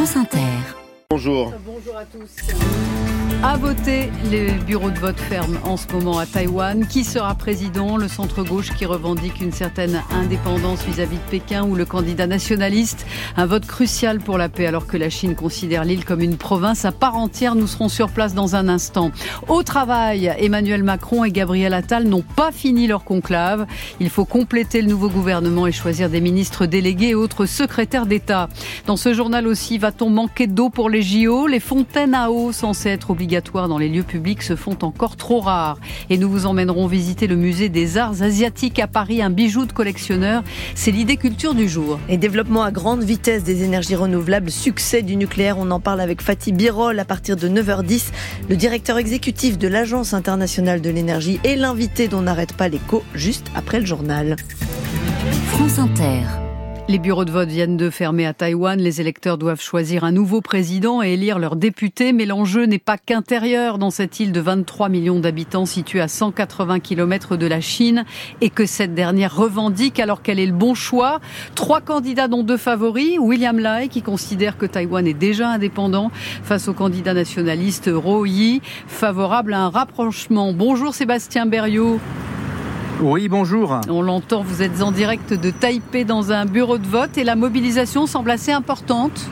France Inter. Bonjour. Bonjour à tous. À voter, les bureaux de vote ferment en ce moment à Taïwan. Qui sera président? Le centre-gauche qui revendique une certaine indépendance vis-à-vis de Pékin ou le candidat nationaliste? Un vote crucial pour la paix alors que la Chine considère l'île comme une province à part entière. Nous serons sur place dans un instant. Au travail, Emmanuel Macron et Gabriel Attal n'ont pas fini leur conclave. Il faut compléter le nouveau gouvernement et choisir des ministres délégués et autres secrétaires d'État. Dans ce journal aussi, va-t-on manquer d'eau pour les JO Les fontaines à eau censées être obligatoires dans les lieux publics se font encore trop rares. Et nous vous emmènerons visiter le musée des arts asiatiques à Paris, un bijou de collectionneur. C'est l'idée culture du jour. Et développement à grande vitesse des énergies renouvelables, succès du nucléaire. On en parle avec Fatih Birol à partir de 9h10. Le directeur exécutif de l'Agence internationale de l'énergie et l'invité dont n'arrête pas l'écho juste après le journal. France Inter. Les bureaux de vote viennent de fermer à Taïwan. Les électeurs doivent choisir un nouveau président et élire leurs députés. Mais l'enjeu n'est pas qu'intérieur dans cette île de 23 millions d'habitants située à 180 km de la Chine et que cette dernière revendique alors qu'elle est le bon choix. Trois candidats dont deux favoris. William Lai qui considère que Taïwan est déjà indépendant face au candidat nationaliste Ro Yi, favorable à un rapprochement. Bonjour Sébastien Berriot. Oui, bonjour. On l'entend, vous êtes en direct de Taipei dans un bureau de vote et la mobilisation semble assez importante.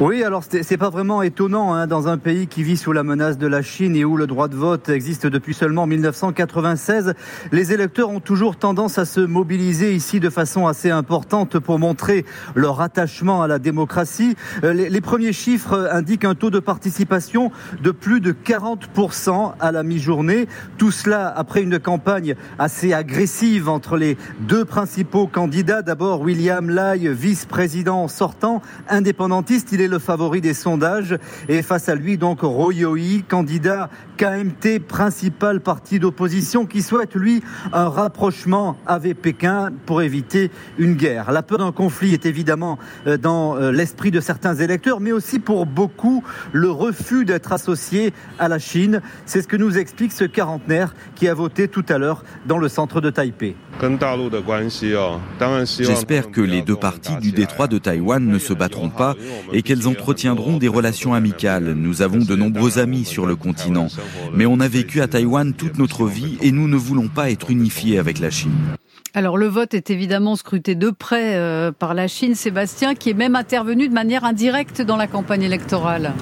Oui, alors c'est pas vraiment étonnant hein, dans un pays qui vit sous la menace de la Chine et où le droit de vote existe depuis seulement 1996. Les électeurs ont toujours tendance à se mobiliser ici de façon assez importante pour montrer leur attachement à la démocratie. Euh, les, premiers chiffres indiquent un taux de participation de plus de 40% à la mi-journée. Tout cela après une campagne assez agressive entre les deux principaux candidats. D'abord William Lai, vice-président sortant, indépendantiste. Le favori des sondages. Et face à lui, donc, Royoi, candidat KMT, principal parti d'opposition, qui souhaite, lui, un rapprochement avec Pékin pour éviter une guerre. La peur d'un conflit est évidemment euh, dans euh, l'esprit de certains électeurs, mais aussi pour beaucoup le refus d'être associé à la Chine. C'est ce que nous explique ce quarantenaire qui a voté tout à l'heure dans le centre de Taipei. J'espère que les deux parties du détroit de Taïwan ne se battront pas et qu'elles entretiendront des relations amicales. Nous avons de nombreux amis sur le continent, mais on a vécu à Taïwan toute notre vie et nous ne voulons pas être unifiés avec la Chine. Alors le vote est évidemment scruté de près euh, par la Chine, Sébastien, qui est même intervenu de manière indirecte dans la campagne électorale.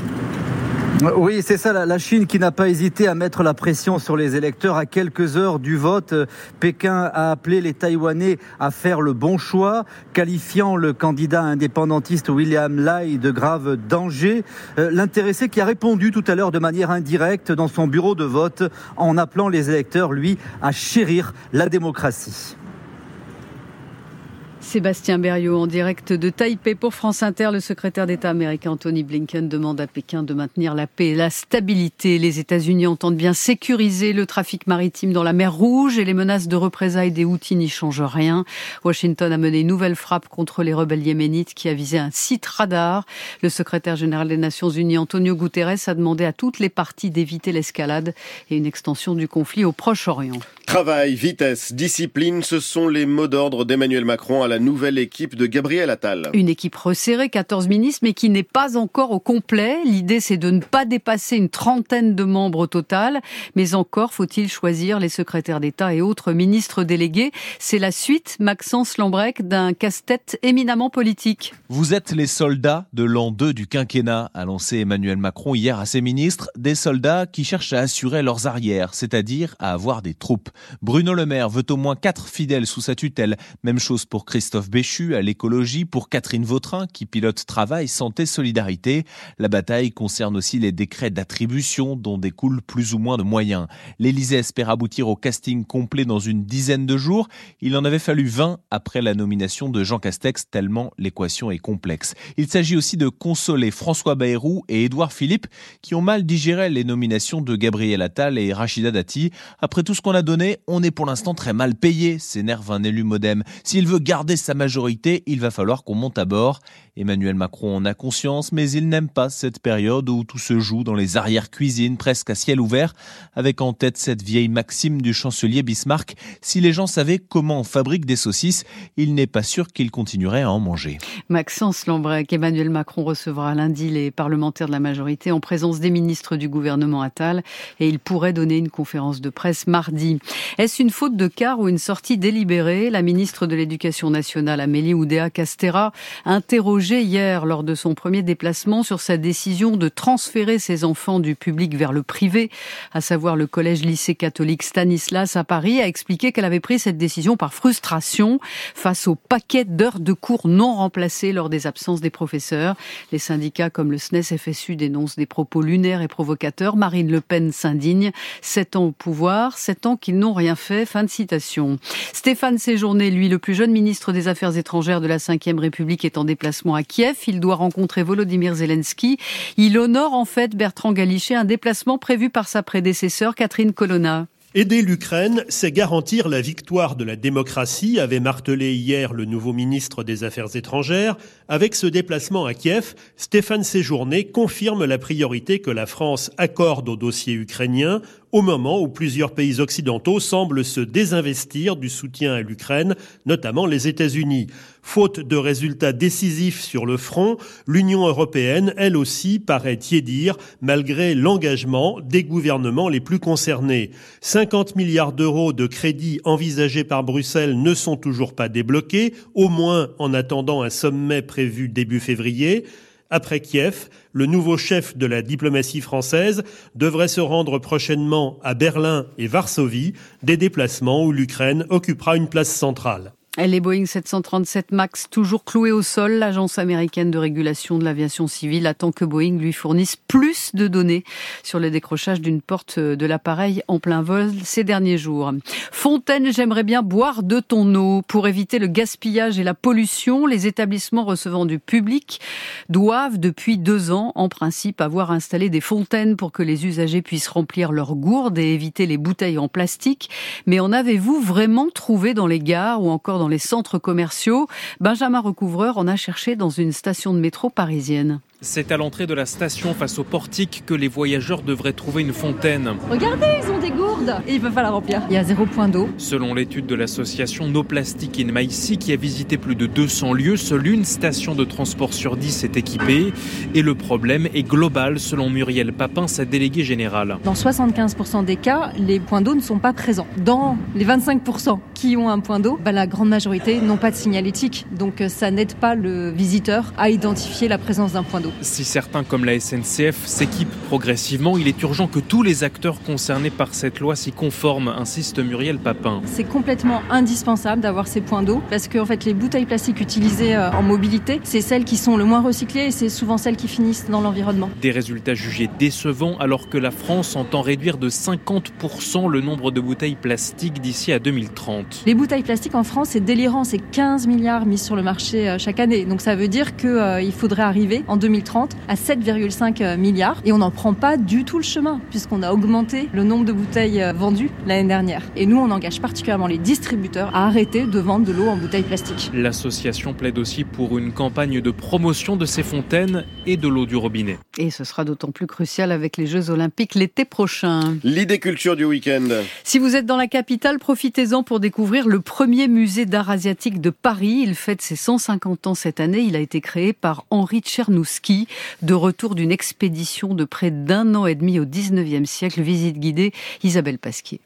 Oui, c'est ça, la Chine qui n'a pas hésité à mettre la pression sur les électeurs à quelques heures du vote. Pékin a appelé les Taïwanais à faire le bon choix, qualifiant le candidat indépendantiste William Lai de grave danger. Euh, l'intéressé qui a répondu tout à l'heure de manière indirecte dans son bureau de vote en appelant les électeurs, lui, à chérir la démocratie. Sébastien Berriot en direct de Taipei pour France Inter. Le secrétaire d'État américain Anthony Blinken demande à Pékin de maintenir la paix et la stabilité. Les États-Unis entendent bien sécuriser le trafic maritime dans la mer Rouge et les menaces de représailles des Houthis n'y changent rien. Washington a mené une nouvelle frappe contre les rebelles yéménites qui a visé un site radar. Le secrétaire général des Nations Unies Antonio Guterres a demandé à toutes les parties d'éviter l'escalade et une extension du conflit au Proche-Orient. Travail, vitesse, discipline, ce sont les mots d'ordre d'Emmanuel Macron à la nouvelle équipe de Gabriel Attal. Une équipe resserrée, 14 ministres, mais qui n'est pas encore au complet. L'idée, c'est de ne pas dépasser une trentaine de membres au total. Mais encore faut-il choisir les secrétaires d'État et autres ministres délégués. C'est la suite, Maxence Lambrec, d'un casse-tête éminemment politique. Vous êtes les soldats de l'an 2 du quinquennat, a lancé Emmanuel Macron hier à ses ministres. Des soldats qui cherchent à assurer leurs arrières, c'est-à-dire à avoir des troupes. Bruno Le Maire veut au moins quatre fidèles sous sa tutelle. Même chose pour Christophe Béchu à l'écologie, pour Catherine Vautrin qui pilote travail, santé, solidarité. La bataille concerne aussi les décrets d'attribution dont découlent plus ou moins de moyens. L'Élysée espère aboutir au casting complet dans une dizaine de jours. Il en avait fallu 20 après la nomination de Jean Castex tellement l'équation est complexe. Il s'agit aussi de consoler François Bayrou et Édouard Philippe qui ont mal digéré les nominations de Gabriel Attal et Rachida Dati. Après tout ce qu'on a donné, on est pour l'instant très mal payé, s'énerve un élu modem. S'il veut garder sa majorité, il va falloir qu'on monte à bord. Emmanuel Macron en a conscience, mais il n'aime pas cette période où tout se joue dans les arrières-cuisines, presque à ciel ouvert, avec en tête cette vieille maxime du chancelier Bismarck. Si les gens savaient comment on fabrique des saucisses, il n'est pas sûr qu'ils continueraient à en manger. Maxence Lambrec, Emmanuel Macron recevra lundi les parlementaires de la majorité en présence des ministres du gouvernement Attal et il pourrait donner une conférence de presse mardi. Est-ce une faute de car ou une sortie délibérée? La ministre de l'Éducation nationale, Amélie Oudéa-Castera, interrogée hier lors de son premier déplacement sur sa décision de transférer ses enfants du public vers le privé, à savoir le collège-lycée catholique Stanislas à Paris, a expliqué qu'elle avait pris cette décision par frustration face au paquet d'heures de cours non remplacées lors des absences des professeurs. Les syndicats comme le SNES FSU dénoncent des propos lunaires et provocateurs. Marine Le Pen s'indigne. Sept ans au pouvoir, sept ans qu'ils rien fait. Fin de citation. Stéphane Séjourné, lui, le plus jeune ministre des Affaires étrangères de la Ve République, est en déplacement à Kiev. Il doit rencontrer Volodymyr Zelensky. Il honore en fait Bertrand Galichet, un déplacement prévu par sa prédécesseur Catherine Colonna. Aider l'Ukraine, c'est garantir la victoire de la démocratie, avait martelé hier le nouveau ministre des Affaires étrangères. Avec ce déplacement à Kiev, Stéphane Séjourné confirme la priorité que la France accorde au dossier ukrainien au moment où plusieurs pays occidentaux semblent se désinvestir du soutien à l'Ukraine, notamment les États-Unis. Faute de résultats décisifs sur le front, l'Union européenne, elle aussi, paraît tiédir malgré l'engagement des gouvernements les plus concernés. 50 milliards d'euros de crédits envisagés par Bruxelles ne sont toujours pas débloqués, au moins en attendant un sommet prévu début février. Après Kiev, le nouveau chef de la diplomatie française devrait se rendre prochainement à Berlin et Varsovie, des déplacements où l'Ukraine occupera une place centrale. Les Boeing 737 MAX toujours cloués au sol, l'agence américaine de régulation de l'aviation civile attend que Boeing lui fournisse plus de données sur le décrochage d'une porte de l'appareil en plein vol ces derniers jours. Fontaine, j'aimerais bien boire de ton eau. Pour éviter le gaspillage et la pollution, les établissements recevant du public doivent depuis deux ans, en principe, avoir installé des fontaines pour que les usagers puissent remplir leurs gourdes et éviter les bouteilles en plastique. Mais en avez-vous vraiment trouvé dans les gares ou encore les centres commerciaux. Benjamin Recouvreur en a cherché dans une station de métro parisienne. C'est à l'entrée de la station face au portique que les voyageurs devraient trouver une fontaine. Regardez, ils ont des gourdes et ils peuvent pas la remplir. Il y a zéro point d'eau. Selon l'étude de l'association No Plastic in Maïsi qui a visité plus de 200 lieux, seule une station de transport sur 10 est équipée et le problème est global selon Muriel Papin, sa déléguée générale. Dans 75% des cas, les points d'eau ne sont pas présents. Dans les 25% qui ont un point d'eau, bah, la grande majorité n'ont pas de signalétique. Donc euh, ça n'aide pas le visiteur à identifier la présence d'un point d'eau. Si certains, comme la SNCF, s'équipent progressivement, il est urgent que tous les acteurs concernés par cette loi s'y conforment, insiste Muriel Papin. C'est complètement indispensable d'avoir ces points d'eau parce que en fait, les bouteilles plastiques utilisées euh, en mobilité, c'est celles qui sont le moins recyclées et c'est souvent celles qui finissent dans l'environnement. Des résultats jugés décevants alors que la France entend réduire de 50% le nombre de bouteilles plastiques d'ici à 2030. Les bouteilles plastiques en France, c'est délirant, c'est 15 milliards mis sur le marché euh, chaque année. Donc ça veut dire qu'il euh, faudrait arriver en 2030 à 7,5 euh, milliards et on n'en prend pas du tout le chemin puisqu'on a augmenté le nombre de bouteilles euh, vendues l'année dernière. Et nous, on engage particulièrement les distributeurs à arrêter de vendre de l'eau en bouteilles plastiques. L'association plaide aussi pour une campagne de promotion de ces fontaines et de l'eau du robinet. Et ce sera d'autant plus crucial avec les Jeux Olympiques l'été prochain. L'idée culture du week-end. Si vous êtes dans la capitale, profitez-en pour découvrir le premier musée d'art asiatique de Paris. Il fête ses 150 ans cette année. Il a été créé par Henri Tchernouski de retour d'une expédition de près d'un an et demi au 19e siècle. Visite guidée, Isabelle Pasquier.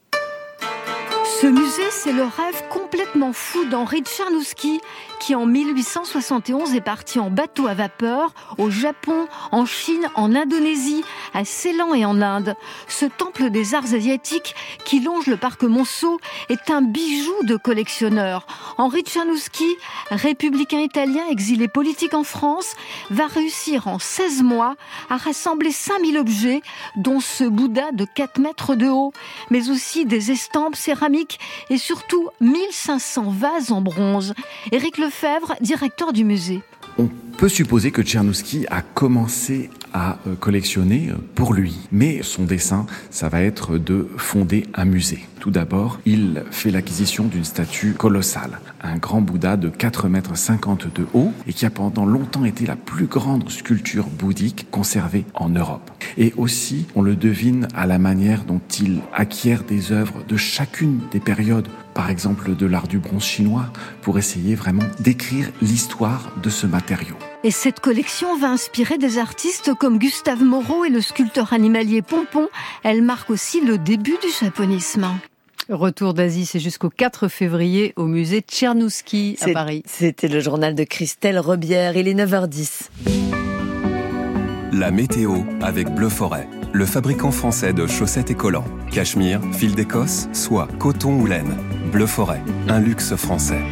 Ce musée, c'est le rêve complètement fou d'Henri Tchernouski, qui en 1871 est parti en bateau à vapeur au Japon, en Chine, en Indonésie, à Ceylan et en Inde. Ce temple des arts asiatiques qui longe le parc Monceau est un bijou de collectionneur. Henri Tchernouski, républicain italien exilé politique en France, va réussir en 16 mois à rassembler 5000 objets, dont ce Bouddha de 4 mètres de haut, mais aussi des estampes céramiques et surtout 1500 vases en bronze. Éric Lefebvre, directeur du musée. On peut supposer que Tchernouski a commencé à euh, collectionner pour lui. Mais son dessin, ça va être de fonder un musée. Tout d'abord, il fait l'acquisition d'une statue colossale, un grand Bouddha de 4 mètres 50 de haut et qui a pendant longtemps été la plus grande sculpture bouddhique conservée en Europe. Et aussi, on le devine à la manière dont il acquiert des œuvres de chacune des périodes par exemple de l'art du bronze chinois, pour essayer vraiment d'écrire l'histoire de ce matériau. Et cette collection va inspirer des artistes comme Gustave Moreau et le sculpteur animalier Pompon. Elle marque aussi le début du japonisme. Retour d'Asie, c'est jusqu'au 4 février au musée Tchernouski à Paris. C'était le journal de Christelle Rebière, il est 9h10. La météo avec Bleu Forêt le fabricant français de chaussettes et collants. Cachemire, fil d'Écosse, soie, coton ou laine. Bleu Forêt, un luxe français.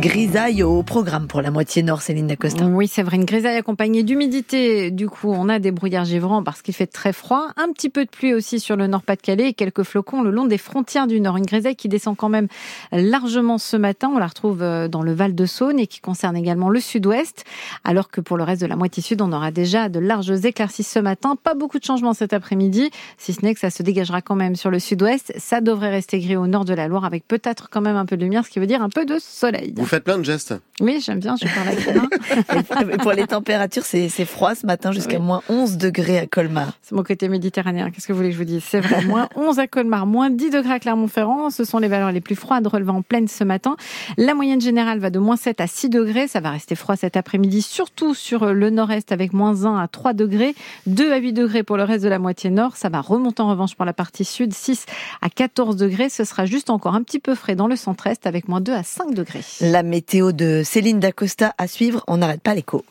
Grisaille au programme pour la moitié nord, Céline Dacosta. Oui, c'est vrai, une grisaille accompagnée d'humidité. Du coup, on a des brouillards givrants parce qu'il fait très froid. Un petit peu de pluie aussi sur le nord-Pas-de-Calais et quelques flocons le long des frontières du nord. Une grisaille qui descend quand même largement ce matin. On la retrouve euh, dans le Val de Saône et qui concerne également le sud-ouest. Alors que pour le reste de la moitié sud, on aura déjà de larges éclaircies ce matin. Pas beaucoup de changements cet après-midi, si ce n'est que ça se dégagera quand même sur le sud-ouest. Ça devrait rester gris au nord de la Loire avec peut-être quand même un peu de lumière, ce qui veut dire un peu de soleil faites plein de gestes. Oui, j'aime bien, je parle avec Pour les températures, c'est froid ce matin jusqu'à moins 11 degrés à Colmar. C'est mon côté méditerranéen, qu'est-ce que vous voulez que je vous dise? C'est vrai, moins 11 à Colmar, moins 10 degrés à Clermont-Ferrand, ce sont les valeurs les plus froides relevant en pleine ce matin. La moyenne générale va de moins 7 à 6 degrés, ça va rester froid cet après-midi, surtout sur le nord-est avec moins 1 à 3 degrés, 2 à 8 degrés pour le reste de la moitié nord, ça va remonter en revanche pour la partie sud, 6 à 14 degrés, ce sera juste encore un petit peu frais dans le centre-est avec moins 2 à 5 degrés. La météo de Céline Dacosta à suivre. On n'arrête pas l'écho.